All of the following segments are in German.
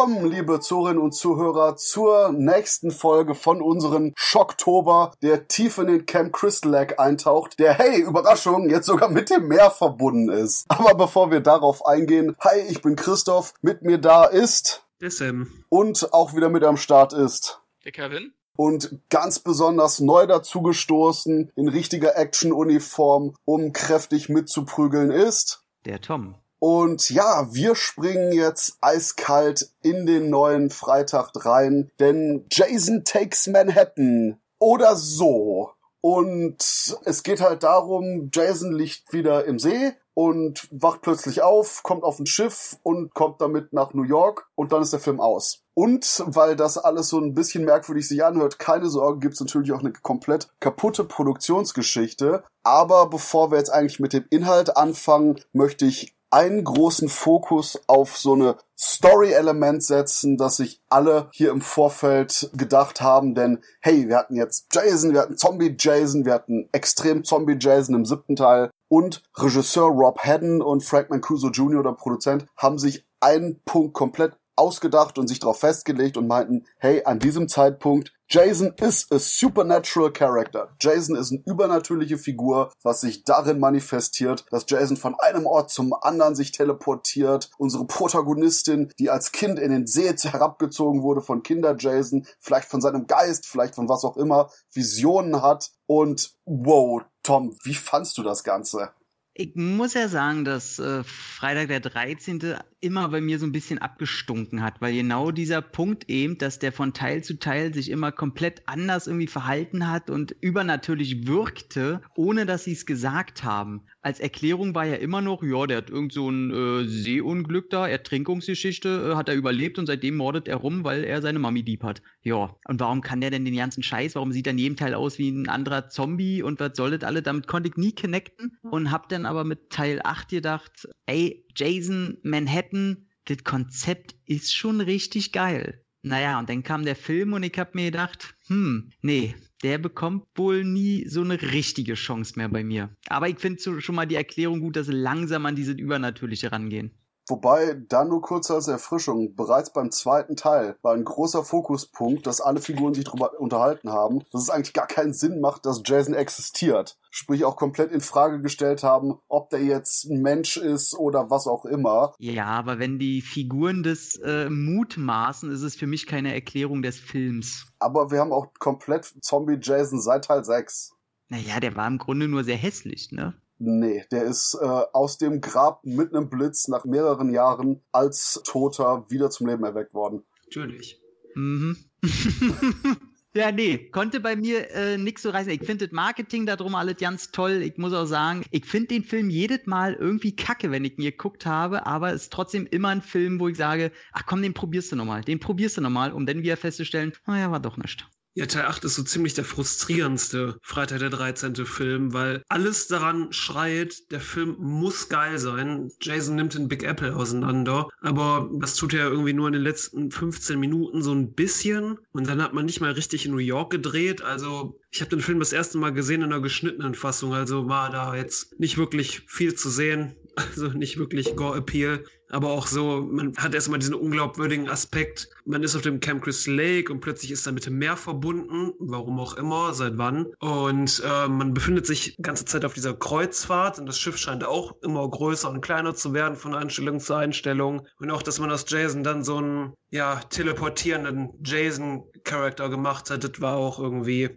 Willkommen, liebe Zuhörerinnen und Zuhörer, zur nächsten Folge von unserem Schocktober, der tief in den Camp Crystal Lake eintaucht, der, hey, Überraschung, jetzt sogar mit dem Meer verbunden ist. Aber bevor wir darauf eingehen, hi, ich bin Christoph, mit mir da ist... Der Sam. Und auch wieder mit am Start ist... Der Kevin. Und ganz besonders neu dazugestoßen, in richtiger Action-Uniform, um kräftig mitzuprügeln ist... Der Tom. Und ja, wir springen jetzt eiskalt in den neuen Freitag rein, denn Jason Takes Manhattan oder so. Und es geht halt darum, Jason liegt wieder im See und wacht plötzlich auf, kommt auf ein Schiff und kommt damit nach New York und dann ist der Film aus. Und weil das alles so ein bisschen merkwürdig sich anhört, keine Sorge, gibt's natürlich auch eine komplett kaputte Produktionsgeschichte. Aber bevor wir jetzt eigentlich mit dem Inhalt anfangen, möchte ich einen großen Fokus auf so eine Story-Element setzen, dass sich alle hier im Vorfeld gedacht haben, denn hey, wir hatten jetzt Jason, wir hatten Zombie Jason, wir hatten extrem Zombie Jason im siebten Teil und Regisseur Rob Haddon und Frank Mancuso Jr., der Produzent, haben sich einen Punkt komplett ausgedacht und sich darauf festgelegt und meinten, hey, an diesem Zeitpunkt, Jason ist a supernatural character. Jason ist eine übernatürliche Figur, was sich darin manifestiert, dass Jason von einem Ort zum anderen sich teleportiert. Unsere Protagonistin, die als Kind in den See herabgezogen wurde von Kinder Jason, vielleicht von seinem Geist, vielleicht von was auch immer, Visionen hat. Und wow, Tom, wie fandst du das Ganze? Ich muss ja sagen, dass äh, Freitag der 13. immer bei mir so ein bisschen abgestunken hat, weil genau dieser Punkt eben, dass der von Teil zu Teil sich immer komplett anders irgendwie verhalten hat und übernatürlich wirkte, ohne dass sie es gesagt haben. Als Erklärung war ja immer noch, ja, der hat irgend so ein äh, Seeunglück da, Ertrinkungsgeschichte, äh, hat er überlebt und seitdem mordet er rum, weil er seine Mami lieb hat. Ja, und warum kann der denn den ganzen Scheiß, warum sieht er in jedem Teil aus wie ein anderer Zombie und was soll das alle? Damit konnte ich nie connecten und hab dann aber mit Teil 8 gedacht, ey, Jason Manhattan, das Konzept ist schon richtig geil. Naja, und dann kam der Film und ich hab mir gedacht, hm, nee, der bekommt wohl nie so eine richtige Chance mehr bei mir. Aber ich finde schon mal die Erklärung gut, dass sie langsam an diese Übernatürliche rangehen. Wobei, dann nur kurz als Erfrischung, bereits beim zweiten Teil war ein großer Fokuspunkt, dass alle Figuren sich darüber unterhalten haben, dass es eigentlich gar keinen Sinn macht, dass Jason existiert. Sprich auch komplett in Frage gestellt haben, ob der jetzt ein Mensch ist oder was auch immer. Ja, aber wenn die Figuren das äh, mutmaßen, ist es für mich keine Erklärung des Films. Aber wir haben auch komplett Zombie Jason seit Teil 6. Naja, der war im Grunde nur sehr hässlich, ne? Nee, der ist äh, aus dem Grab mit einem Blitz nach mehreren Jahren als Toter wieder zum Leben erweckt worden. Natürlich. Mhm. ja, nee, konnte bei mir äh, nix so reißen. Ich finde das Marketing darum alles ganz toll. Ich muss auch sagen, ich finde den Film jedes Mal irgendwie kacke, wenn ich ihn geguckt habe, aber es ist trotzdem immer ein Film, wo ich sage, ach komm, den probierst du nochmal, den probierst du nochmal, um dann wieder festzustellen, naja, war doch nicht. Ja, Teil 8 ist so ziemlich der frustrierendste Freitag der 13. Film, weil alles daran schreit, der Film muss geil sein. Jason nimmt den Big Apple auseinander, aber das tut er irgendwie nur in den letzten 15 Minuten so ein bisschen und dann hat man nicht mal richtig in New York gedreht. Also ich habe den Film das erste Mal gesehen in einer geschnittenen Fassung, also war da jetzt nicht wirklich viel zu sehen, also nicht wirklich Gore-Appeal aber auch so, man hat erstmal diesen unglaubwürdigen Aspekt, man ist auf dem Camp Crystal Lake und plötzlich ist er mit dem Meer verbunden, warum auch immer, seit wann. Und äh, man befindet sich die ganze Zeit auf dieser Kreuzfahrt und das Schiff scheint auch immer größer und kleiner zu werden von Einstellung zu Einstellung. Und auch, dass man aus Jason dann so einen, ja, teleportierenden Jason-Charakter gemacht hat, das war auch irgendwie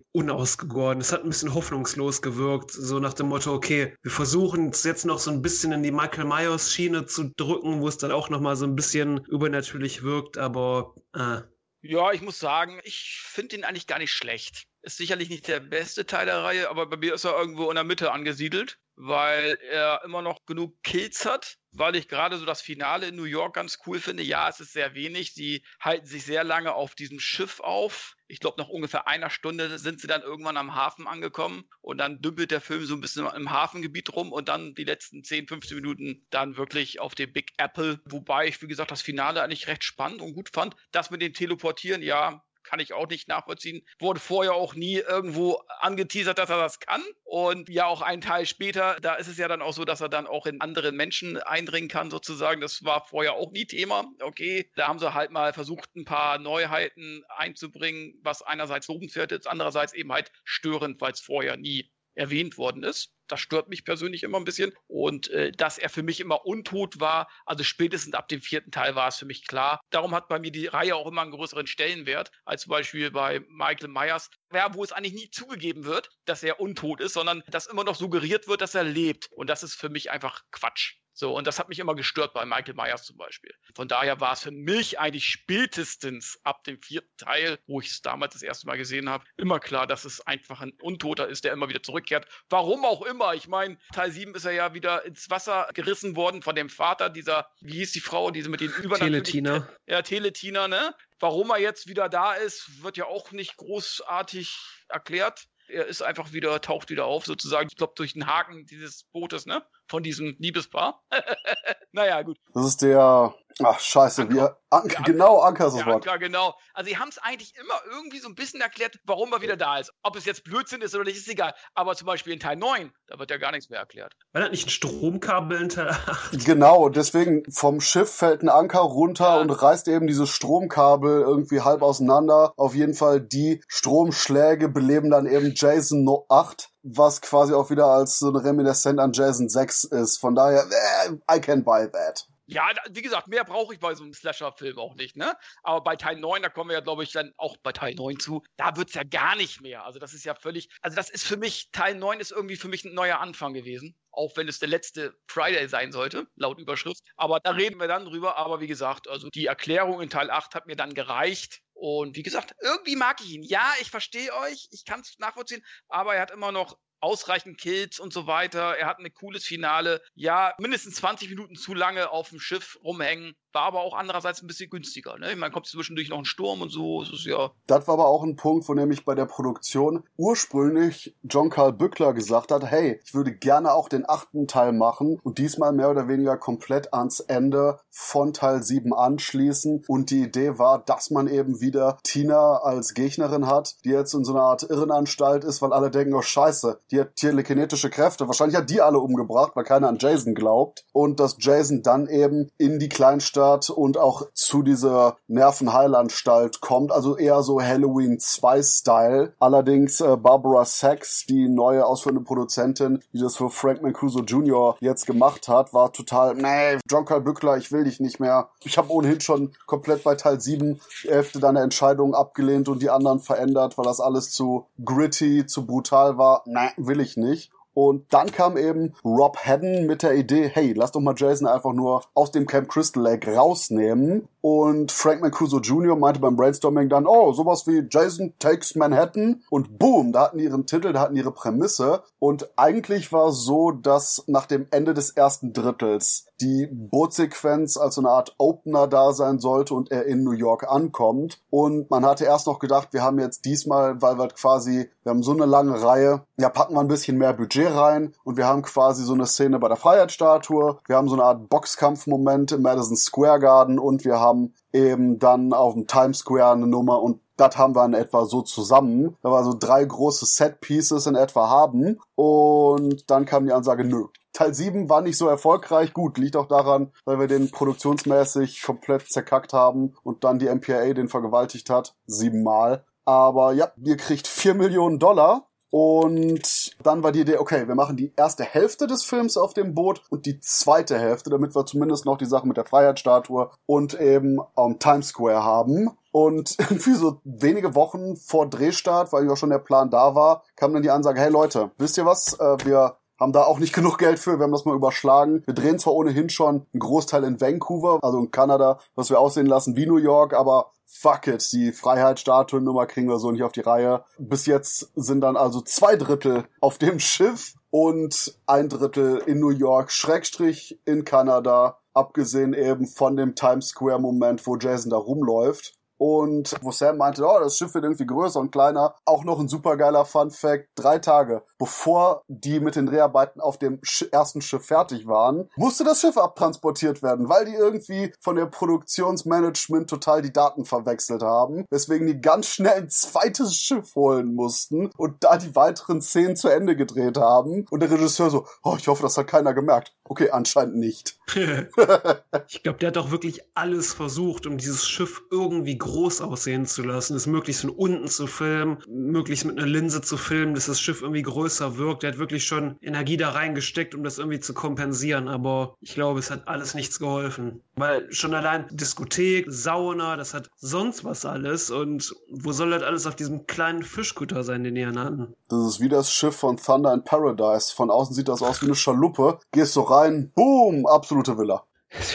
unausgegoren. Es hat ein bisschen hoffnungslos gewirkt, so nach dem Motto, okay, wir versuchen es jetzt noch so ein bisschen in die Michael Myers-Schiene zu drücken, wo es dann auch nochmal so ein bisschen übernatürlich wirkt, aber äh. Ja, ich muss sagen, ich finde ihn eigentlich gar nicht schlecht. Ist sicherlich nicht der beste Teil der Reihe, aber bei mir ist er irgendwo in der Mitte angesiedelt, weil er immer noch genug Kills hat, weil ich gerade so das Finale in New York ganz cool finde. Ja, es ist sehr wenig. Sie halten sich sehr lange auf diesem Schiff auf. Ich glaube, nach ungefähr einer Stunde sind sie dann irgendwann am Hafen angekommen und dann dümpelt der Film so ein bisschen im Hafengebiet rum und dann die letzten 10, 15 Minuten dann wirklich auf dem Big Apple. Wobei ich, wie gesagt, das Finale eigentlich recht spannend und gut fand. Das mit dem Teleportieren, ja, kann ich auch nicht nachvollziehen. Wurde vorher auch nie irgendwo angeteasert, dass er das kann. Und ja, auch einen Teil später, da ist es ja dann auch so, dass er dann auch in andere Menschen eindringen kann, sozusagen. Das war vorher auch nie Thema. Okay, da haben sie halt mal versucht, ein paar Neuheiten einzubringen, was einerseits lobenswert ist, andererseits eben halt störend, weil es vorher nie erwähnt worden ist. Das stört mich persönlich immer ein bisschen. Und äh, dass er für mich immer untot war, also spätestens ab dem vierten Teil war es für mich klar. Darum hat bei mir die Reihe auch immer einen größeren Stellenwert, als zum Beispiel bei Michael Myers, ja, wo es eigentlich nie zugegeben wird, dass er untot ist, sondern dass immer noch suggeriert wird, dass er lebt. Und das ist für mich einfach Quatsch. So, und das hat mich immer gestört bei Michael Myers zum Beispiel. Von daher war es für mich eigentlich spätestens ab dem vierten Teil, wo ich es damals das erste Mal gesehen habe, immer klar, dass es einfach ein Untoter ist, der immer wieder zurückkehrt. Warum auch immer. Ich meine, Teil 7 ist er ja wieder ins Wasser gerissen worden von dem Vater dieser, wie hieß die Frau, diese mit den übernatürlichen... Teletina. Ja, Teletina, ne? Warum er jetzt wieder da ist, wird ja auch nicht großartig erklärt. Er ist einfach wieder, taucht wieder auf, sozusagen, ich glaube, durch den Haken dieses Bootes, ne? Von diesem Liebespaar. naja, gut. Das ist der, ach, scheiße, Anker. wir, Anker, Anker, genau, Anker ist das Wort. Anker, genau. Also, sie haben es eigentlich immer irgendwie so ein bisschen erklärt, warum er wieder da ist. Ob es jetzt Blödsinn ist oder nicht, ist egal. Aber zum Beispiel in Teil 9, da wird ja gar nichts mehr erklärt. Weil er nicht ein Stromkabel in Teil 8. Genau, deswegen vom Schiff fällt ein Anker runter ja. und reißt eben dieses Stromkabel irgendwie halb auseinander. Auf jeden Fall die Stromschläge beleben dann eben Jason 8 was quasi auch wieder als so eine Reminiscent an Jason 6 ist. Von daher, eh, I can buy that. Ja, wie gesagt, mehr brauche ich bei so einem Slasher-Film auch nicht, ne? Aber bei Teil 9, da kommen wir ja, glaube ich, dann auch bei Teil 9 zu, da wird es ja gar nicht mehr. Also das ist ja völlig, also das ist für mich, Teil 9 ist irgendwie für mich ein neuer Anfang gewesen. Auch wenn es der letzte Friday sein sollte, laut Überschrift. Aber da reden wir dann drüber. Aber wie gesagt, also die Erklärung in Teil 8 hat mir dann gereicht. Und wie gesagt, irgendwie mag ich ihn. Ja, ich verstehe euch, ich kann es nachvollziehen, aber er hat immer noch ausreichend Kills und so weiter. Er hat ein cooles Finale. Ja, mindestens 20 Minuten zu lange auf dem Schiff rumhängen. War aber auch andererseits ein bisschen günstiger. Ne? Meine, kommt zwischendurch noch ein Sturm und so. Das ist ja. Das war aber auch ein Punkt, wo nämlich bei der Produktion ursprünglich John Carl Bückler gesagt hat, hey, ich würde gerne auch den achten Teil machen und diesmal mehr oder weniger komplett ans Ende von Teil 7 anschließen. Und die Idee war, dass man eben wieder Tina als Gegnerin hat, die jetzt in so einer Art Irrenanstalt ist, weil alle denken, oh scheiße, die hat telekinetische Kräfte. Wahrscheinlich hat die alle umgebracht, weil keiner an Jason glaubt. Und dass Jason dann eben in die Kleinstadt Stadt und auch zu dieser Nervenheilanstalt kommt. Also eher so Halloween 2 Style. Allerdings äh, Barbara Sachs, die neue ausführende Produzentin, die das für Frank Mancuso Jr. jetzt gemacht hat, war total, nee, John Carl Bückler, ich will dich nicht mehr. Ich habe ohnehin schon komplett bei Teil 7 die Hälfte deiner Entscheidungen abgelehnt und die anderen verändert, weil das alles zu gritty, zu brutal war. Nee, will ich nicht. Und dann kam eben Rob Haddon mit der Idee, hey, lass doch mal Jason einfach nur aus dem Camp Crystal Lake rausnehmen und Frank Mancuso Jr. meinte beim Brainstorming dann, oh, sowas wie Jason Takes Manhattan. Und boom, da hatten die ihren Titel, da hatten ihre Prämisse. Und eigentlich war es so, dass nach dem Ende des ersten Drittels die Bootsequenz als so eine Art Opener da sein sollte und er in New York ankommt. Und man hatte erst noch gedacht, wir haben jetzt diesmal, weil wir quasi, wir haben so eine lange Reihe, ja, packen wir ein bisschen mehr Budget rein und wir haben quasi so eine Szene bei der Freiheitsstatue, wir haben so eine Art Boxkampfmoment im Madison Square Garden und wir haben eben dann auf dem Times Square eine Nummer und das haben wir in etwa so zusammen. Da war so drei große Set Pieces in etwa haben und dann kam die Ansage, nö. Teil 7 war nicht so erfolgreich. Gut, liegt auch daran, weil wir den produktionsmäßig komplett zerkackt haben und dann die MPAA den vergewaltigt hat. Siebenmal. Aber ja, ihr kriegt vier Millionen Dollar und dann war die Idee, okay, wir machen die erste Hälfte des Films auf dem Boot und die zweite Hälfte, damit wir zumindest noch die Sache mit der Freiheitsstatue und eben am Times Square haben. Und irgendwie so wenige Wochen vor Drehstart, weil ja schon der Plan da war, kam dann die Ansage, hey Leute, wisst ihr was? Äh, wir haben da auch nicht genug Geld für, wir haben das mal überschlagen. Wir drehen zwar ohnehin schon einen Großteil in Vancouver, also in Kanada, was wir aussehen lassen wie New York, aber fuck it, die Freiheitsstatuen-Nummer kriegen wir so nicht auf die Reihe. Bis jetzt sind dann also zwei Drittel auf dem Schiff und ein Drittel in New York, Schrägstrich in Kanada, abgesehen eben von dem Times Square Moment, wo Jason da rumläuft. Und wo Sam meinte, oh, das Schiff wird irgendwie größer und kleiner. Auch noch ein supergeiler Fun Fact. Drei Tage bevor die mit den Dreharbeiten auf dem ersten Schiff fertig waren, musste das Schiff abtransportiert werden, weil die irgendwie von der Produktionsmanagement total die Daten verwechselt haben. Weswegen die ganz schnell ein zweites Schiff holen mussten und da die weiteren Szenen zu Ende gedreht haben. Und der Regisseur so, oh, ich hoffe, das hat keiner gemerkt. Okay, anscheinend nicht. ich glaube, der hat doch wirklich alles versucht, um dieses Schiff irgendwie groß aussehen zu lassen, es möglichst von unten zu filmen, möglichst mit einer Linse zu filmen, dass das Schiff irgendwie größer wirkt. Der hat wirklich schon Energie da reingesteckt, um das irgendwie zu kompensieren. Aber ich glaube, es hat alles nichts geholfen. Weil schon allein Diskothek, Sauna, das hat sonst was alles. Und wo soll das alles auf diesem kleinen Fischkutter sein, den die hatten? Das ist wie das Schiff von Thunder in Paradise. Von außen sieht das aus wie eine Schaluppe. Gehst so rein, boom, absolute Villa.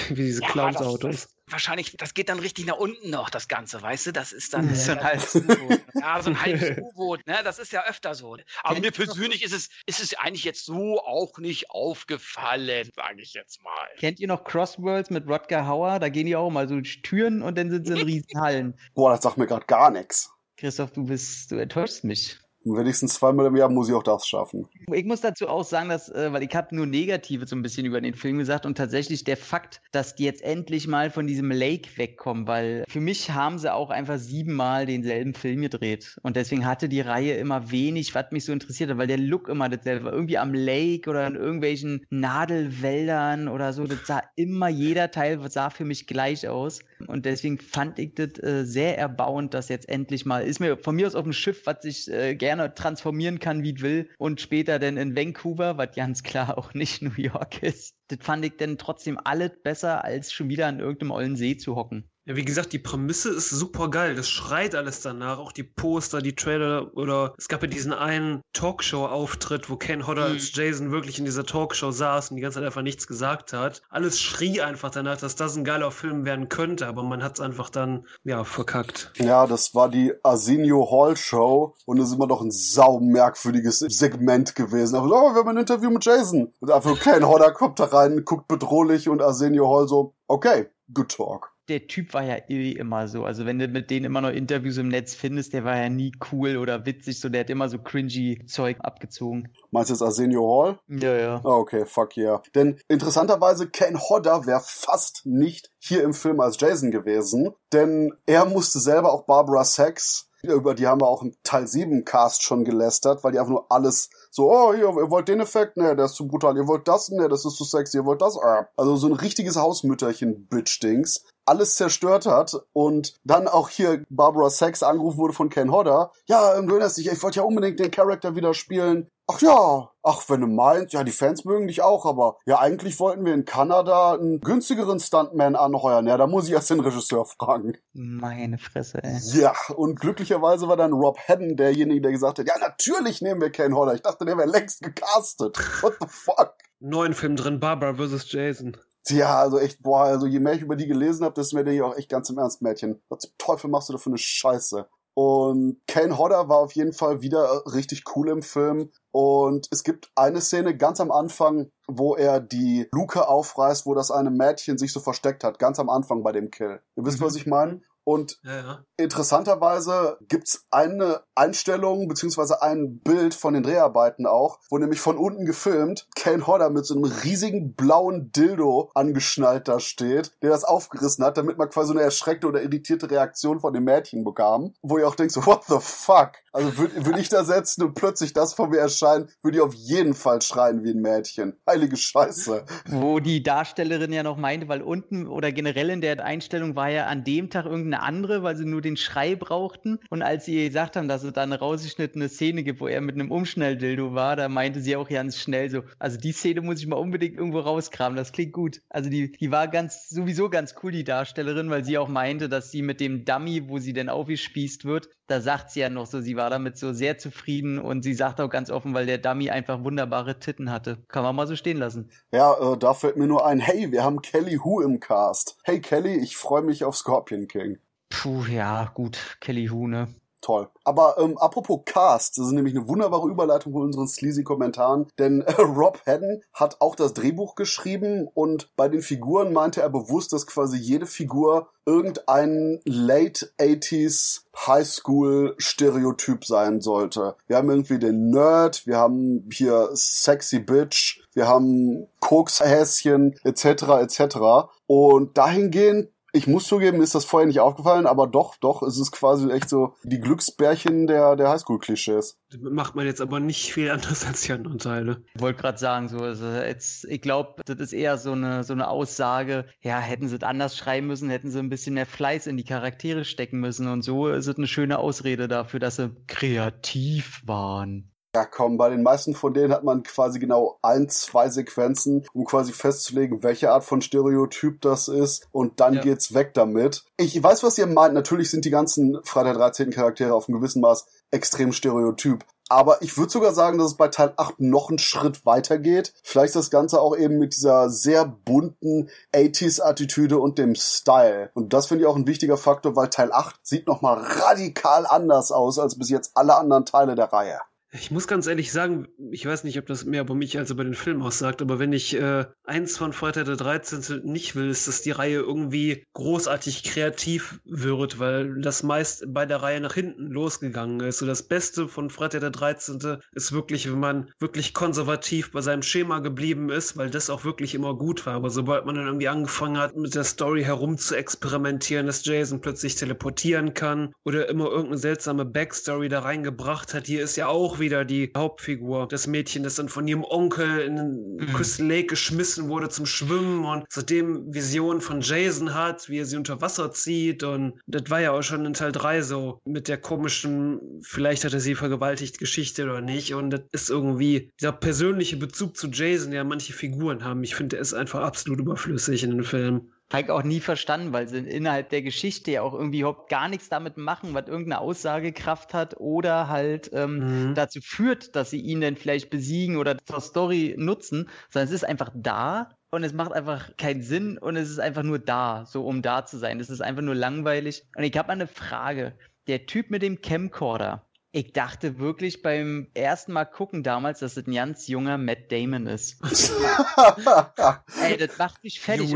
wie diese ja, Clowns-Autos wahrscheinlich, das geht dann richtig nach unten noch, das Ganze, weißt du? Das ist dann so ein halbes U-Boot. Ja, so ein halbes U-Boot, ne? Das ist ja öfter so. Aber mir persönlich ist es, ist es eigentlich jetzt so auch nicht aufgefallen, sage ich jetzt mal. Kennt ihr noch Crossworlds mit Rodger Hauer? Da gehen die auch mal so Türen und dann sind sie in Riesenhallen. Boah, das sagt mir gerade gar nichts. Christoph, du bist, du enttäuschst mich. Wenigstens zweimal im Jahr muss ich auch das schaffen. Ich muss dazu auch sagen, dass, äh, weil ich habe nur Negative so ein bisschen über den Film gesagt und tatsächlich der Fakt, dass die jetzt endlich mal von diesem Lake wegkommen, weil für mich haben sie auch einfach siebenmal denselben Film gedreht und deswegen hatte die Reihe immer wenig, was mich so interessiert hat, weil der Look immer dasselbe war. Irgendwie am Lake oder in irgendwelchen Nadelwäldern oder so, das sah immer, jeder Teil sah für mich gleich aus und deswegen fand ich das äh, sehr erbauend, dass jetzt endlich mal, ist mir von mir aus auf dem Schiff, was ich äh, gerne transformieren kann, wie ich will. Und später dann in Vancouver, was ganz klar auch nicht New York ist. Das fand ich dann trotzdem alles besser, als schon wieder an irgendeinem ollen See zu hocken. Ja, wie gesagt, die Prämisse ist super geil. Das schreit alles danach. Auch die Poster, die Trailer oder es gab ja diesen einen Talkshow-Auftritt, wo Ken Hodder mhm. als Jason wirklich in dieser Talkshow saß und die ganze Zeit einfach nichts gesagt hat. Alles schrie einfach danach, dass das ein geiler Film werden könnte, aber man hat es einfach dann, ja, verkackt. Ja, das war die Arsenio Hall Show und es ist immer noch ein saumerkwürdiges Segment gewesen. Aber oh, wir haben ein Interview mit Jason. Und einfach Ken Hodder kommt da rein, guckt bedrohlich und Arsenio Hall so, okay, good talk der Typ war ja eh immer so. Also wenn du mit denen immer noch Interviews im Netz findest, der war ja nie cool oder witzig, so der hat immer so cringy Zeug abgezogen. Meinst du jetzt Arsenio Hall? Ja, ja. Ah, okay, fuck yeah. Denn interessanterweise Ken Hodder wäre fast nicht hier im Film als Jason gewesen, denn er musste selber auch Barbara Sachs über die haben wir auch im Teil 7 Cast schon gelästert, weil die einfach nur alles so, oh, hier, ihr wollt den Effekt? Ne, der ist zu brutal. Ihr wollt das? Ne, das ist zu sexy. Ihr wollt das? Ah. Also so ein richtiges Hausmütterchen-Bitch-Dings alles zerstört hat und dann auch hier Barbara Sachs angerufen wurde von Ken Hodder. Ja, du erinnerst dich, ich wollte ja unbedingt den Charakter wieder spielen. Ach ja, ach, wenn du meinst, ja, die Fans mögen dich auch, aber ja, eigentlich wollten wir in Kanada einen günstigeren Stuntman anheuern. Ja, da muss ich erst den Regisseur fragen. Meine Fresse, ey. Ja, und glücklicherweise war dann Rob Hedden derjenige, der gesagt hat, ja, natürlich nehmen wir Ken Hodder. Ich dachte, der wäre längst gecastet. What the fuck? Neuen Film drin, Barbara vs. Jason. Ja, also echt, boah, also je mehr ich über die gelesen habe, desto mehr denke ich auch echt ganz im Ernst, Mädchen. Was zum Teufel machst du da für eine Scheiße? Und Kane Hodder war auf jeden Fall wieder richtig cool im Film. Und es gibt eine Szene ganz am Anfang, wo er die Luke aufreißt, wo das eine Mädchen sich so versteckt hat. Ganz am Anfang bei dem Kill. Ihr wisst, mhm. was ich meine? Und ja, ja. interessanterweise gibt's eine Einstellung beziehungsweise ein Bild von den Dreharbeiten auch, wo nämlich von unten gefilmt Kane Hodder mit so einem riesigen blauen Dildo angeschnallt da steht, der das aufgerissen hat, damit man quasi eine erschreckte oder irritierte Reaktion von dem Mädchen bekam. Wo ihr auch denkt so, what the fuck? Also würde würd ich da setzen und plötzlich das vor mir erscheinen, würde ich auf jeden Fall schreien wie ein Mädchen. Heilige Scheiße. Wo die Darstellerin ja noch meinte, weil unten oder generell in der Einstellung war ja an dem Tag irgendeine andere, weil sie nur den Schrei brauchten. Und als sie gesagt haben, dass es da eine rausgeschnittene Szene gibt, wo er mit einem Umschnelldildo war, da meinte sie auch ganz schnell so, also die Szene muss ich mal unbedingt irgendwo rauskramen, das klingt gut. Also die, die war ganz, sowieso ganz cool, die Darstellerin, weil sie auch meinte, dass sie mit dem Dummy, wo sie denn aufgespießt wird, da sagt sie ja noch so, sie war damit so sehr zufrieden und sie sagt auch ganz offen, weil der Dummy einfach wunderbare Titten hatte. Kann man mal so stehen lassen. Ja, äh, da fällt mir nur ein, hey, wir haben Kelly Who im Cast. Hey Kelly, ich freue mich auf Scorpion King. Puh, ja, gut, Kelly Hu, ne? toll. Aber ähm, apropos Cast, das ist nämlich eine wunderbare Überleitung von unseren sleazy Kommentaren, denn äh, Rob Haddon hat auch das Drehbuch geschrieben und bei den Figuren meinte er bewusst, dass quasi jede Figur irgendein Late 80s Highschool Stereotyp sein sollte. Wir haben irgendwie den Nerd, wir haben hier Sexy Bitch, wir haben Kokshäschen etc. etc. Und dahingehend ich muss zugeben, ist das vorher nicht aufgefallen, aber doch, doch, es ist quasi echt so die Glücksbärchen der, der Highschool-Klischees. Macht man jetzt aber nicht viel anders als die anderen Teile. Ich wollte gerade sagen, so, also jetzt, ich glaube, das ist eher so eine, so eine Aussage, ja, hätten sie es anders schreiben müssen, hätten sie ein bisschen mehr Fleiß in die Charaktere stecken müssen und so ist es eine schöne Ausrede dafür, dass sie kreativ waren. Ja, komm, bei den meisten von denen hat man quasi genau ein, zwei Sequenzen, um quasi festzulegen, welche Art von Stereotyp das ist und dann ja. geht's weg damit. Ich weiß, was ihr meint. Natürlich sind die ganzen Freitag 13 Charaktere auf einem gewissen Maß extrem stereotyp. Aber ich würde sogar sagen, dass es bei Teil 8 noch einen Schritt weiter geht. Vielleicht das Ganze auch eben mit dieser sehr bunten 80s-Attitüde und dem Style. Und das finde ich auch ein wichtiger Faktor, weil Teil 8 sieht nochmal radikal anders aus als bis jetzt alle anderen Teile der Reihe. Ich muss ganz ehrlich sagen, ich weiß nicht, ob das mehr über mich als über den Film aussagt, aber wenn ich äh, eins von Freitag der 13. nicht will, ist, dass die Reihe irgendwie großartig kreativ wird, weil das meist bei der Reihe nach hinten losgegangen ist. Und das Beste von Freitag der 13. ist wirklich, wenn man wirklich konservativ bei seinem Schema geblieben ist, weil das auch wirklich immer gut war. Aber sobald man dann irgendwie angefangen hat, mit der Story herum zu experimentieren, dass Jason plötzlich teleportieren kann oder immer irgendeine seltsame Backstory da reingebracht hat, hier ist ja auch wieder die Hauptfigur, das Mädchen, das dann von ihrem Onkel in den mhm. Crystal Lake geschmissen wurde zum Schwimmen und seitdem Visionen von Jason hat, wie er sie unter Wasser zieht und das war ja auch schon in Teil 3 so mit der komischen, vielleicht hat er sie vergewaltigt Geschichte oder nicht und das ist irgendwie dieser persönliche Bezug zu Jason, der manche Figuren haben. Ich finde, der ist einfach absolut überflüssig in den Film. Habe ich auch nie verstanden, weil sie innerhalb der Geschichte ja auch irgendwie überhaupt gar nichts damit machen, was irgendeine Aussagekraft hat oder halt ähm, mhm. dazu führt, dass sie ihn dann vielleicht besiegen oder zur Story nutzen, sondern es ist einfach da und es macht einfach keinen Sinn und es ist einfach nur da, so um da zu sein. Es ist einfach nur langweilig. Und ich habe mal eine Frage. Der Typ mit dem Camcorder, ich dachte wirklich beim ersten Mal gucken damals, dass es ein ganz junger Matt Damon ist. Ey, das macht mich fertig.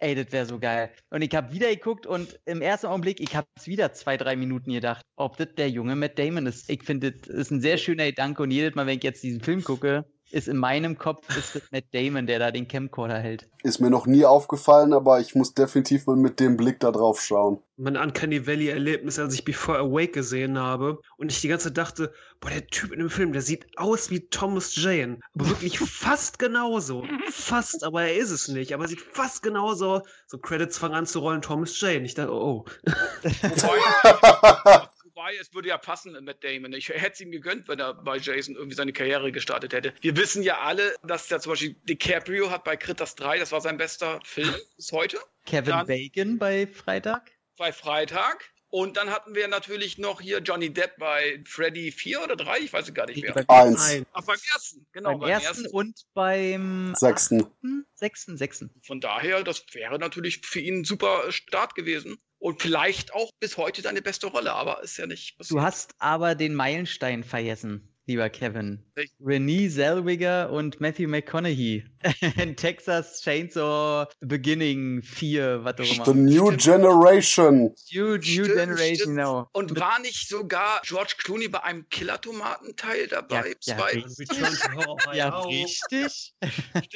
Ey, das wäre so geil. Und ich habe wieder geguckt und im ersten Augenblick, ich habe es wieder zwei, drei Minuten gedacht, ob das der junge Matt Damon ist. Ich finde, das ist ein sehr schöner Gedanke und jedes Mal, wenn ich jetzt diesen Film gucke, ist in meinem Kopf ist das Matt Damon, der da den Camcorder hält. Ist mir noch nie aufgefallen, aber ich muss definitiv mal mit dem Blick da drauf schauen. Mein Uncanny Valley Erlebnis, als ich Before Awake gesehen habe und ich die ganze Zeit dachte, boah, der Typ in dem Film, der sieht aus wie Thomas Jane. Aber wirklich fast genauso. Fast, aber er ist es nicht. Aber er sieht fast genauso. So Credits fangen an zu rollen, Thomas Jane. Ich dachte, oh. oh. Wobei, es würde ja passen mit Damon. Ich hätte es ihm gegönnt, wenn er bei Jason irgendwie seine Karriere gestartet hätte. Wir wissen ja alle, dass der zum Beispiel DiCaprio hat bei Critters 3, das war sein bester Film bis heute. Kevin Dann, Bacon bei Freitag? Bei Freitag. Und dann hatten wir natürlich noch hier Johnny Depp bei Freddy 4 oder 3, ich weiß es gar nicht mehr. Eins. Ach, beim ersten, genau. Beim, beim ersten, ersten, und beim sechsten. Sechsten, sechsten. Von daher, das wäre natürlich für ihn ein super Start gewesen. Und vielleicht auch bis heute deine beste Rolle, aber ist ja nicht passiert. Du hast aber den Meilenstein vergessen lieber Kevin. Ich Renee Zellweger und Matthew McConaughey in Texas Chainsaw Beginning 4, was auch immer. The New stimmt. Generation. New, new stimmt, Generation, stimmt. genau. Und Mit war nicht sogar George Clooney bei einem Killer-Tomatenteil dabei? Ja, ja, richtig. ja, richtig.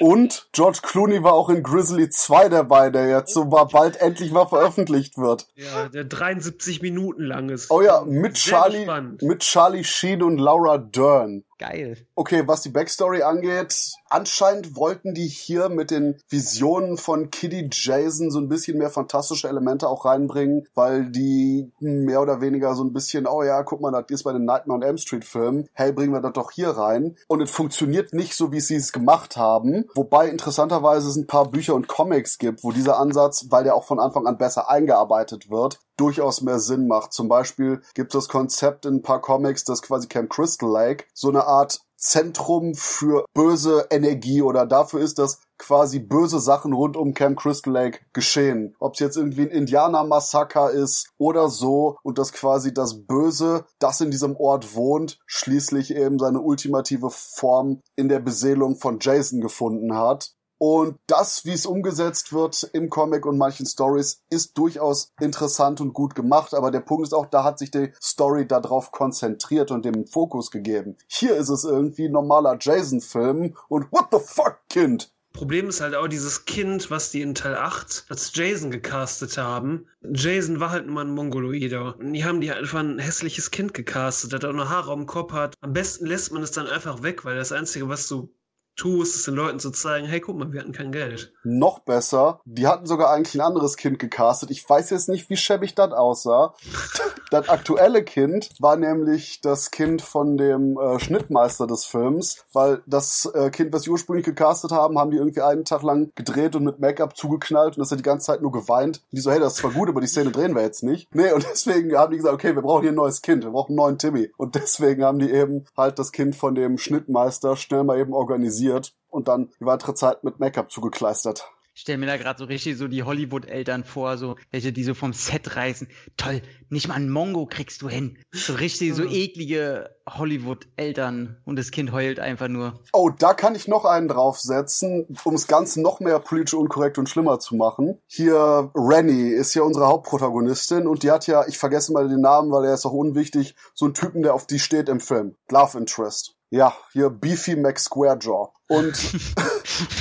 Und George Clooney war auch in Grizzly 2 dabei, der jetzt so bald endlich mal veröffentlicht wird. Ja, der 73 Minuten lang ist. Oh ja, mit Charlie, mit Charlie Sheen und Laura Dern. Geil. Okay, was die Backstory angeht, anscheinend wollten die hier mit den Visionen von Kitty Jason so ein bisschen mehr fantastische Elemente auch reinbringen, weil die mehr oder weniger so ein bisschen, oh ja, guck mal, das ist bei den Nightmare on Elm Street Filmen, hey, bringen wir das doch hier rein. Und es funktioniert nicht so, wie sie es gemacht haben. Wobei interessanterweise es ein paar Bücher und Comics gibt, wo dieser Ansatz, weil der auch von Anfang an besser eingearbeitet wird, durchaus mehr Sinn macht. Zum Beispiel gibt es das Konzept in ein paar Comics, dass quasi Camp Crystal Lake so eine Art Zentrum für böse Energie oder dafür ist, dass quasi böse Sachen rund um Camp Crystal Lake geschehen. Ob es jetzt irgendwie ein Indianer-Massaker ist oder so und dass quasi das Böse, das in diesem Ort wohnt, schließlich eben seine ultimative Form in der Beseelung von Jason gefunden hat. Und das, wie es umgesetzt wird im Comic und manchen Stories, ist durchaus interessant und gut gemacht. Aber der Punkt ist auch, da hat sich die Story darauf konzentriert und dem Fokus gegeben. Hier ist es irgendwie normaler Jason-Film und what the fuck, Kind? Problem ist halt auch dieses Kind, was die in Teil 8 als Jason gecastet haben. Jason war halt nur ein Mongoloider. Und die haben die einfach ein hässliches Kind gecastet, das auch noch Haare am Kopf hat. Am besten lässt man es dann einfach weg, weil das Einzige, was du tust, es den Leuten zu zeigen, hey, guck mal, wir hatten kein Geld. Noch besser, die hatten sogar eigentlich ein anderes Kind gecastet. Ich weiß jetzt nicht, wie schäbig das aussah. das aktuelle Kind war nämlich das Kind von dem äh, Schnittmeister des Films, weil das äh, Kind, was sie ursprünglich gecastet haben, haben die irgendwie einen Tag lang gedreht und mit Make-up zugeknallt und das hat die ganze Zeit nur geweint. Und die so, hey, das ist zwar gut, aber die Szene drehen wir jetzt nicht. Nee, und deswegen haben die gesagt, okay, wir brauchen hier ein neues Kind, wir brauchen einen neuen Timmy. Und deswegen haben die eben halt das Kind von dem Schnittmeister schnell mal eben organisiert und dann die weitere Zeit mit Make-up zugekleistert. Ich stelle mir da gerade so richtig so die Hollywood-Eltern vor, so welche, die so vom Set reißen. Toll, nicht mal ein Mongo kriegst du hin. So richtig so eklige Hollywood-Eltern und das Kind heult einfach nur. Oh, da kann ich noch einen draufsetzen, um das Ganze noch mehr politisch unkorrekt und schlimmer zu machen. Hier, Rennie ist ja unsere Hauptprotagonistin und die hat ja, ich vergesse mal den Namen, weil er ist auch unwichtig, so einen Typen, der auf die steht im Film. Love Interest. Ja, hier Beefy McSquarejaw. Und,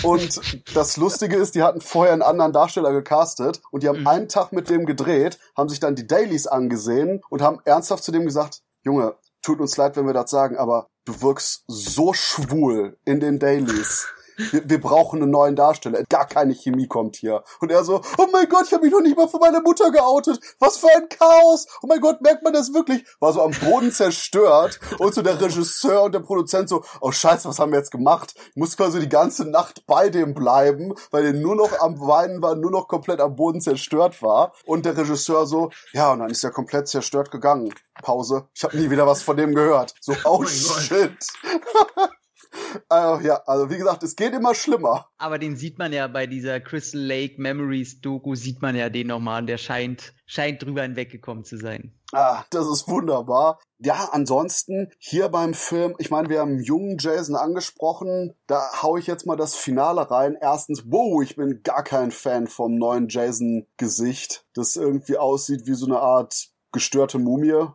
und das Lustige ist, die hatten vorher einen anderen Darsteller gecastet und die haben Mhm. einen Tag mit dem gedreht, haben sich dann die Dailies angesehen und haben ernsthaft zu dem gesagt, Junge, tut uns leid, wenn wir das sagen, aber du wirkst so schwul in den Dailies. Wir, brauchen einen neuen Darsteller. Gar keine Chemie kommt hier. Und er so, oh mein Gott, ich habe mich noch nicht mal von meiner Mutter geoutet. Was für ein Chaos. Oh mein Gott, merkt man das wirklich? War so am Boden zerstört. Und so der Regisseur und der Produzent so, oh scheiße, was haben wir jetzt gemacht? Ich muss quasi die ganze Nacht bei dem bleiben, weil der nur noch am Weinen war, nur noch komplett am Boden zerstört war. Und der Regisseur so, ja, und dann ist er komplett zerstört gegangen. Pause. Ich habe nie wieder was von dem gehört. So, oh, Gott. shit. äh, ja, also wie gesagt, es geht immer schlimmer. Aber den sieht man ja bei dieser Crystal Lake Memories Doku, sieht man ja den nochmal. Der scheint, scheint drüber hinweggekommen zu sein. Ah, das ist wunderbar. Ja, ansonsten hier beim Film, ich meine, wir haben jungen Jason angesprochen. Da hau ich jetzt mal das Finale rein. Erstens, wow, ich bin gar kein Fan vom neuen Jason-Gesicht, das irgendwie aussieht wie so eine Art gestörte Mumie.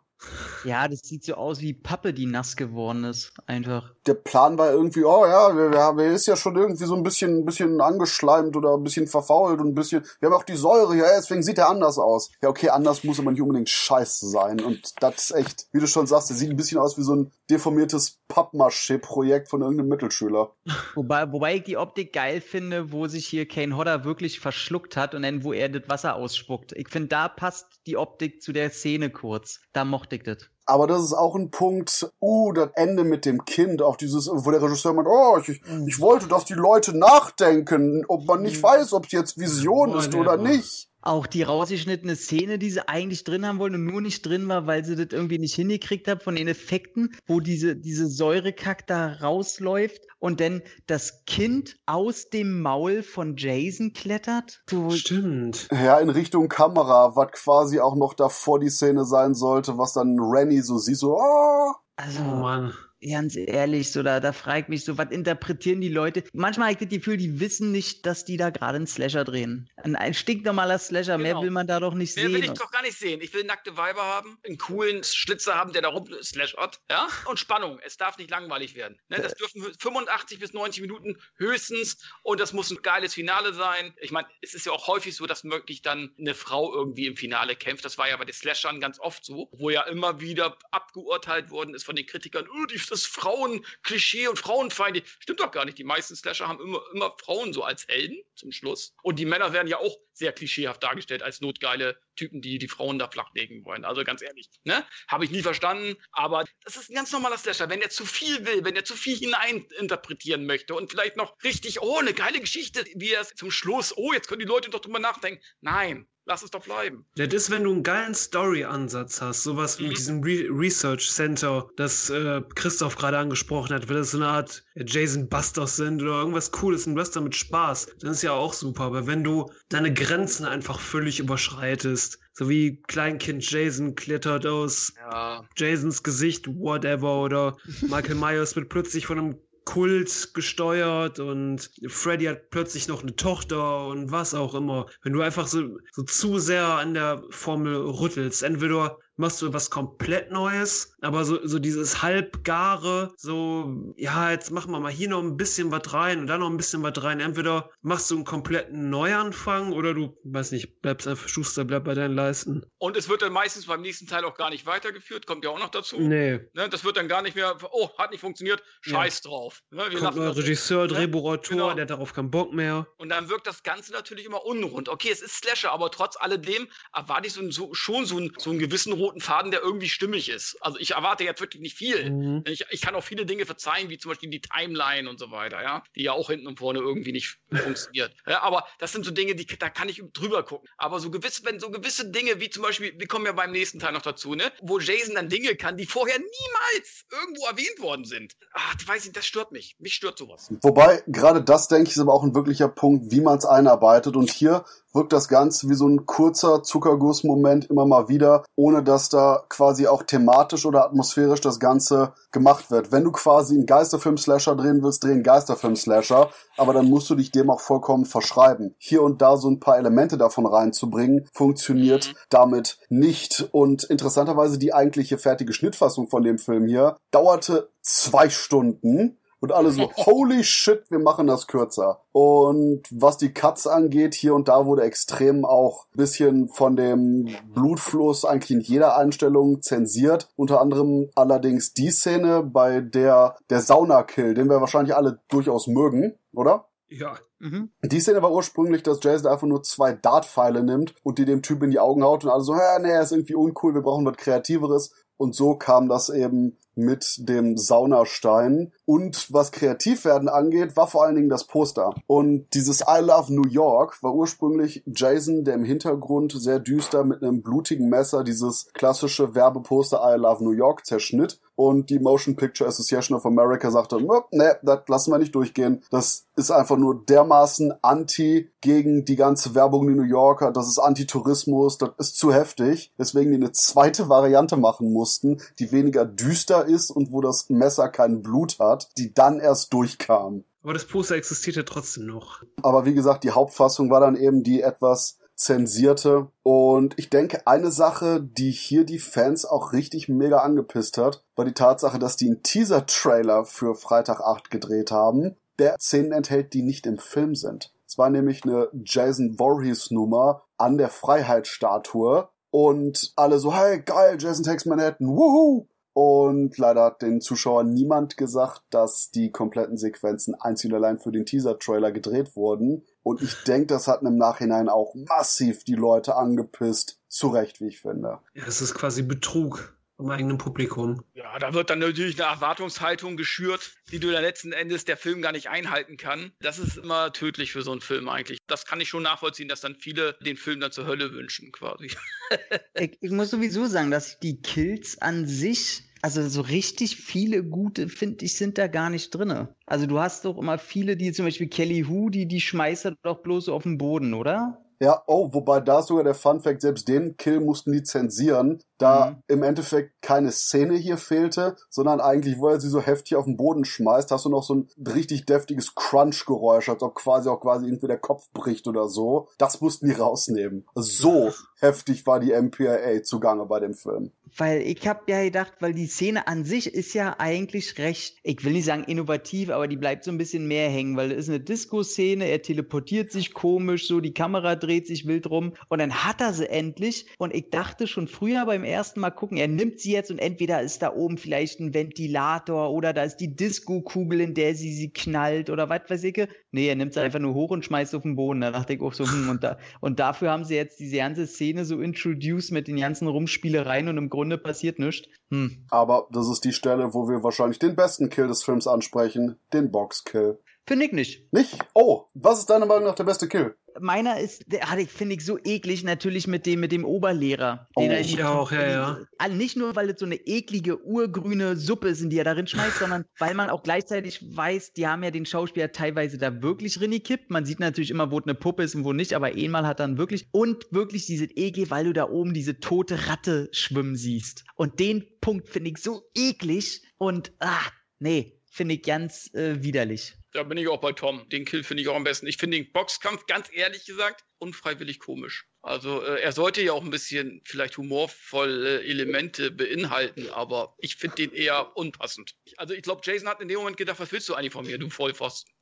Ja, das sieht so aus wie Pappe, die nass geworden ist. Einfach. Der Plan war irgendwie, oh ja, wir, wir haben, er ist ja schon irgendwie so ein bisschen, ein bisschen angeschleimt oder ein bisschen verfault und ein bisschen, wir haben auch die Säure hier, deswegen sieht er anders aus. Ja, okay, anders muss aber nicht unbedingt scheiße sein. Und das ist echt, wie du schon sagst, der sieht ein bisschen aus wie so ein deformiertes Pappmaché-Projekt von irgendeinem Mittelschüler. Wobei, wobei ich die Optik geil finde, wo sich hier Kane Hodder wirklich verschluckt hat und dann, wo er das Wasser ausspuckt. Ich finde, da passt die Optik zu der Szene kurz. Da mochte ich das. Aber das ist auch ein Punkt, uh, das Ende mit dem Kind, auch dieses, wo der Regisseur meint, oh, ich, ich wollte, dass die Leute nachdenken, ob man nicht weiß, ob es jetzt Vision ist der oder nicht. Auch die rausgeschnittene Szene, die sie eigentlich drin haben wollten und nur nicht drin war, weil sie das irgendwie nicht hingekriegt haben von den Effekten, wo diese, diese Säurekack da rausläuft und dann das Kind aus dem Maul von Jason klettert. So, Stimmt. Ja, in Richtung Kamera, was quasi auch noch davor die Szene sein sollte, was dann Rennie so sieht, so, oh, also, Oh Mann. Ganz ehrlich, so da, da frage ich mich so, was interpretieren die Leute? Manchmal habe ich das Gefühl, die wissen nicht, dass die da gerade einen Slasher drehen. Ein, ein stinknormaler Slasher, mehr Genau. will man da doch nicht Mehr sehen. will ich doch gar nicht sehen. Ich will nackte Weiber haben, einen coolen Schlitzer haben, der da rumslashert, ja? Und Spannung. Es darf nicht langweilig werden. Ne? Das dürfen 85 bis 90 Minuten höchstens und das muss ein geiles Finale sein. Ich meine, es ist ja auch häufig so, dass wirklich dann eine Frau irgendwie im Finale kämpft. Das war ja bei den Slashern ganz oft so, wo ja immer wieder abgeurteilt worden ist von den Kritikern, oh, das Frauen-Klischee und Frauenfeinde. Stimmt doch gar nicht. Die meisten Slasher haben immer, immer Frauen so als Helden zum Schluss. Und die Männer werden ja auch sehr klischeehaft dargestellt als notgeile Typen, die die Frauen da flachlegen wollen. Also ganz ehrlich, ne? Habe ich nie verstanden, aber das ist ein ganz normaler Slasher. Wenn er zu viel will, wenn er zu viel hineininterpretieren möchte und vielleicht noch richtig, oh, eine geile Geschichte, wie er es zum Schluss, oh, jetzt können die Leute doch drüber nachdenken. Nein, Lass es doch bleiben. Das ist, wenn du einen geilen Story-Ansatz hast, sowas wie mhm. mit diesem Re Research Center, das äh, Christoph gerade angesprochen hat, wenn das so eine Art Jason Busters sind oder irgendwas Cooles und du hast damit Spaß, dann ist ja auch super. Aber wenn du deine Grenzen einfach völlig überschreitest, so wie Kleinkind Jason klettert aus ja. Jasons Gesicht, whatever, oder Michael Myers wird plötzlich von einem Kult gesteuert und Freddy hat plötzlich noch eine Tochter und was auch immer. Wenn du einfach so, so zu sehr an der Formel rüttelst, entweder machst du was komplett Neues, aber so, so dieses halbgare, so, ja, jetzt machen wir mal hier noch ein bisschen was rein und dann noch ein bisschen was rein. Entweder machst du einen kompletten Neuanfang oder du, weiß nicht, bleibst einfach Schuster, bleib bei deinen Leisten. Und es wird dann meistens beim nächsten Teil auch gar nicht weitergeführt, kommt ja auch noch dazu. Nee. Ne, das wird dann gar nicht mehr, oh, hat nicht funktioniert, scheiß ja. drauf. Ne, wir kommt neuer Regisseur, ne? Drehbuchautor, genau. der hat darauf keinen Bock mehr. Und dann wirkt das Ganze natürlich immer unrund. Okay, es ist Slasher, aber trotz alledem erwarte ich so, so, schon so, ein, so einen gewissen roten Faden, der irgendwie stimmig ist. Also ich erwarte jetzt wirklich nicht viel. Mhm. Ich, ich, kann auch viele Dinge verzeihen, wie zum Beispiel die Timeline und so weiter, ja, die ja auch hinten und vorne irgendwie nicht funktioniert. Ja, aber das sind so Dinge, die da kann ich drüber gucken. Aber so gewisse, wenn so gewisse Dinge, wie zum Beispiel, wir kommen ja beim nächsten Teil noch dazu, ne, wo Jason dann Dinge kann, die vorher niemals irgendwo erwähnt worden sind. Ach, ich weiß nicht, das stört mich. Mich stört sowas. Wobei, gerade das, denke ich, ist aber auch ein wirklicher Punkt, wie man es einarbeitet. Und hier wirkt das Ganze wie so ein kurzer Zuckerguss-Moment immer mal wieder, ohne dass da quasi auch thematisch oder atmosphärisch das Ganze gemacht wird. Wenn du quasi einen Geisterfilm-Slasher drehen willst, dreh einen Geisterfilm-Slasher, aber dann musst du dich dem auch vollkommen verschreiben. Hier und da so ein paar Elemente davon reinzubringen, funktioniert mhm. damit nicht. Und interessanterweise die eigentliche fertige Schnittfassung von dem Film hier dauerte zwei Stunden und alle so, holy shit, wir machen das kürzer. Und was die Cuts angeht, hier und da wurde extrem auch bisschen von dem Blutfluss eigentlich in jeder Einstellung zensiert. Unter anderem allerdings die Szene, bei der der Sauna-Kill, den wir wahrscheinlich alle durchaus mögen, oder? Ja. Mhm. Die Szene war ursprünglich, dass Jason einfach nur zwei Dartpfeile nimmt und die dem Typ in die Augen haut und alle so, hä, nee, er ist irgendwie uncool, wir brauchen was Kreativeres. Und so kam das eben mit dem Saunastein. Und was Kreativwerden angeht, war vor allen Dingen das Poster. Und dieses I Love New York war ursprünglich Jason, der im Hintergrund sehr düster mit einem blutigen Messer dieses klassische Werbeposter I Love New York zerschnitt. Und die Motion Picture Association of America sagte, ne, das lassen wir nicht durchgehen. Das ist einfach nur dermaßen anti gegen die ganze Werbung in New Yorker, das ist Anti-Tourismus, das ist zu heftig, weswegen die eine zweite Variante machen mussten, die weniger düster ist und wo das Messer kein Blut hat, die dann erst durchkam. Aber das Poster existierte trotzdem noch. Aber wie gesagt, die Hauptfassung war dann eben die etwas zensierte. Und ich denke, eine Sache, die hier die Fans auch richtig mega angepisst hat, war die Tatsache, dass die einen Teaser-Trailer für Freitag 8 gedreht haben, der Szenen enthält, die nicht im Film sind. Es war nämlich eine Jason Voorhees Nummer an der Freiheitsstatue und alle so, hey, geil, Jason Takes Manhattan, wuhu! Und leider hat den Zuschauern niemand gesagt, dass die kompletten Sequenzen einzig und allein für den Teaser-Trailer gedreht wurden. Und ich denke, das hat im Nachhinein auch massiv die Leute angepisst. Zu Recht, wie ich finde. Ja, es ist quasi Betrug im eigenen Publikum. Ja, da wird dann natürlich eine Erwartungshaltung geschürt, die du dann letzten Endes der Film gar nicht einhalten kann. Das ist immer tödlich für so einen Film eigentlich. Das kann ich schon nachvollziehen, dass dann viele den Film dann zur Hölle wünschen, quasi. ich, ich muss sowieso sagen, dass die Kills an sich also so richtig viele gute, finde ich, sind da gar nicht drin. Also du hast doch immer viele, die zum Beispiel Kelly Hu, die, die schmeißt doch bloß auf den Boden, oder? Ja, oh, wobei da sogar der Fun Fact, selbst den Kill mussten die zensieren, da mhm. im Endeffekt keine Szene hier fehlte, sondern eigentlich, wo er sie so heftig auf den Boden schmeißt, hast du noch so ein richtig deftiges Crunch-Geräusch, als ob quasi auch quasi irgendwie der Kopf bricht oder so. Das mussten die rausnehmen. So heftig war die MPAA zugange bei dem Film. weil ich habe ja gedacht, weil die Szene an sich ist ja eigentlich recht, ich will nicht sagen innovativ, aber die bleibt so ein bisschen mehr hängen, weil es ist eine Disco-Szene, er teleportiert sich komisch, so die Kamera dreht sich wild rum und dann hat er sie endlich und ich dachte schon früher beim ersten Mal gucken, er nimmt sie jetzt und entweder ist da oben vielleicht ein Ventilator oder da ist die Disco-Kugel, in der sie sie knallt oder was weiß ich. Nee, er nimmt sie einfach nur hoch und schmeißt auf den Boden. Da dachte ich auch so, hm, und, da, und dafür haben sie jetzt diese ganze Szene so introduced mit den ganzen Rumspielereien und im Grunde passiert nichts. Hm. Aber das ist die Stelle, wo wir wahrscheinlich den besten Kill des Films ansprechen, den Boxkill. Finde ich nicht. Nicht? Oh, was ist deiner Meinung nach der beste Kill? Meiner ist, der hatte ich, finde ich, so eklig, natürlich mit dem, mit dem Oberlehrer. Oh, er ich auch, ja, ja. Also nicht nur, weil es so eine eklige, urgrüne Suppe ist, in die er darin schmeißt, sondern weil man auch gleichzeitig weiß, die haben ja den Schauspieler teilweise da wirklich reingekippt. Man sieht natürlich immer, wo es eine Puppe ist und wo nicht, aber einmal hat dann wirklich, und wirklich dieses Ekel, weil du da oben diese tote Ratte schwimmen siehst. Und den Punkt finde ich so eklig und, ah, nee, finde ich ganz äh, widerlich. Da bin ich auch bei Tom. Den Kill finde ich auch am besten. Ich finde den Boxkampf, ganz ehrlich gesagt, unfreiwillig komisch. Also äh, er sollte ja auch ein bisschen vielleicht humorvolle Elemente beinhalten, aber ich finde den eher unpassend. Also ich glaube, Jason hat in dem Moment gedacht, was willst du eigentlich von mir, du Vollpfosten?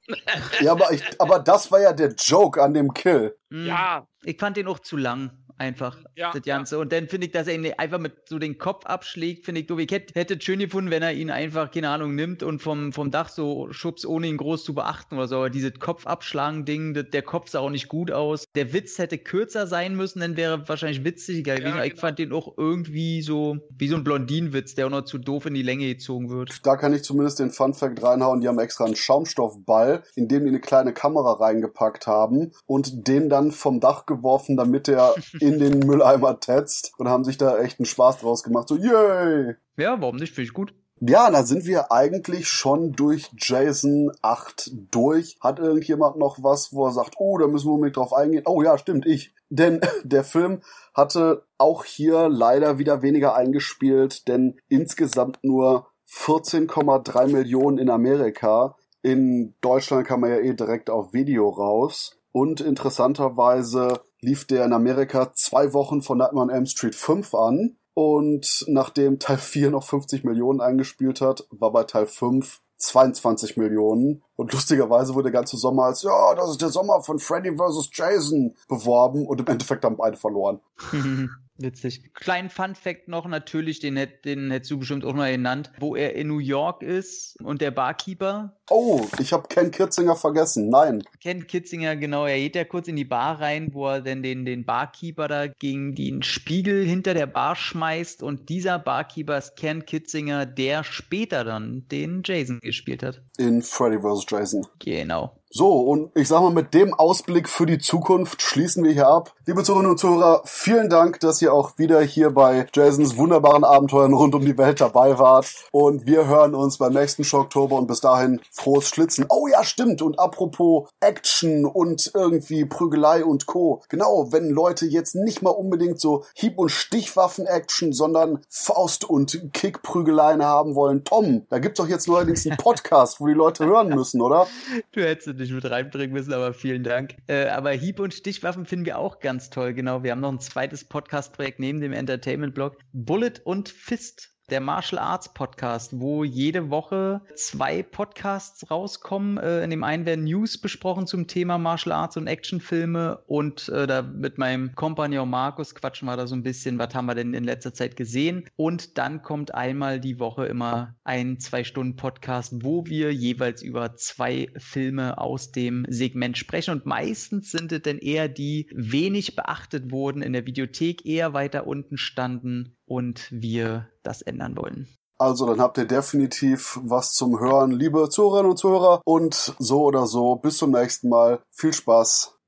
Ja, aber, ich, aber das war ja der Joke an dem Kill. Hm, Ja, Ich fand den auch zu lang, einfach, Ja, das Ganze. Und dann finde ich, dass er ihn einfach mit so den Kopf abschlägt, finde ich doof. Ich hätte, hätte es schön gefunden, wenn er ihn einfach, keine Ahnung, nimmt und vom, vom Dach so schubst, ohne ihn groß zu beachten oder so. Aber dieses Kopfabschlagen-Ding, der Kopf sah auch nicht gut aus. Der Witz hätte kürzer sein müssen, dann wäre wahrscheinlich witziger gewesen. Ich genau. fand den auch irgendwie so, wie so ein Blondinenwitz, der auch noch zu doof in die Länge gezogen wird. Da kann ich zumindest den Funfact reinhauen. Die haben extra einen Schaumstoffball, in dem die eine kleine Kamera reingepackt haben und den dann vom Dach geworfen, damit er in den Mülleimer tetzt und haben sich da echt einen Spaß draus gemacht. So, yay! Ja, warum nicht? Finde ich gut. Ja, da sind wir eigentlich schon durch Jason 8 durch. Hat irgendjemand noch was, wo er sagt, oh, da müssen wir unbedingt drauf eingehen? Oh ja, stimmt, ich. Denn der Film hatte auch hier leider wieder weniger eingespielt, denn insgesamt nur 14,3 Millionen in Amerika. In Deutschland kam er ja eh direkt auf Video raus. Und interessanterweise lief der in Amerika zwei Wochen von Nightmare on Elm Street 5 an. Und nachdem Teil 4 noch 50 Millionen eingespielt hat, war bei Teil 5 22 Millionen. Und lustigerweise wurde der ganze Sommer als, ja, das ist der Sommer von Freddy vs. Jason beworben. Und im Endeffekt haben beide verloren. Witzig. Kleinen Fun-Fact noch, natürlich, den, den hättest du bestimmt auch mal genannt, wo er in New York ist und der Barkeeper, Oh, ich habe Ken Kirzinger vergessen. Nein. kennt Kitzinger genau, er geht ja kurz in die Bar rein, wo er denn den, den Barkeeper da gegen den Spiegel hinter der Bar schmeißt und dieser Barkeeper ist Ken Kitzinger, der später dann den Jason gespielt hat. In Freddy vs. Jason. Genau. So, und ich sag mal, mit dem Ausblick für die Zukunft schließen wir hier ab. Liebe Zuhörerinnen und Zuhörer, vielen Dank, dass ihr auch wieder hier bei Jasons wunderbaren Abenteuern rund um die Welt dabei wart. Und wir hören uns beim nächsten Schocktober und bis dahin frohes Schlitzen. Oh ja, stimmt. Und apropos Action und irgendwie Prügelei und Co. Genau, wenn Leute jetzt nicht mal unbedingt so Hieb- und Stichwaffen-Action, sondern Faust- und Kick-Prügeleien haben wollen. Tom, da gibt's doch jetzt neuerdings einen Podcast, wo die Leute hören müssen, oder? Du hättest es nicht mit reinbringen müssen, aber vielen Dank. Äh, aber Hieb- und Stichwaffen finden wir auch ganz toll, genau. Wir haben noch ein zweites Podcast-Projekt neben dem Entertainment-Blog. Bullet und Fist. Der Martial Arts Podcast, wo jede Woche zwei Podcasts rauskommen. Äh, in dem einen werden News besprochen zum Thema Martial Arts und Actionfilme und äh, da mit meinem Kompagnon Markus quatschen wir da so ein bisschen, was haben wir denn in letzter Zeit gesehen. Und dann kommt einmal die Woche immer ein Zwei-Stunden-Podcast, wo wir jeweils über zwei Filme aus dem Segment sprechen. Und meistens sind es dann eher die wenig beachtet wurden, in der Videothek eher weiter unten standen und wir das ändern wollen. Also dann habt ihr definitiv was zum Hören, liebe Zuhörerinnen und Zuhörer. Und so oder so, bis zum nächsten Mal. Viel Spaß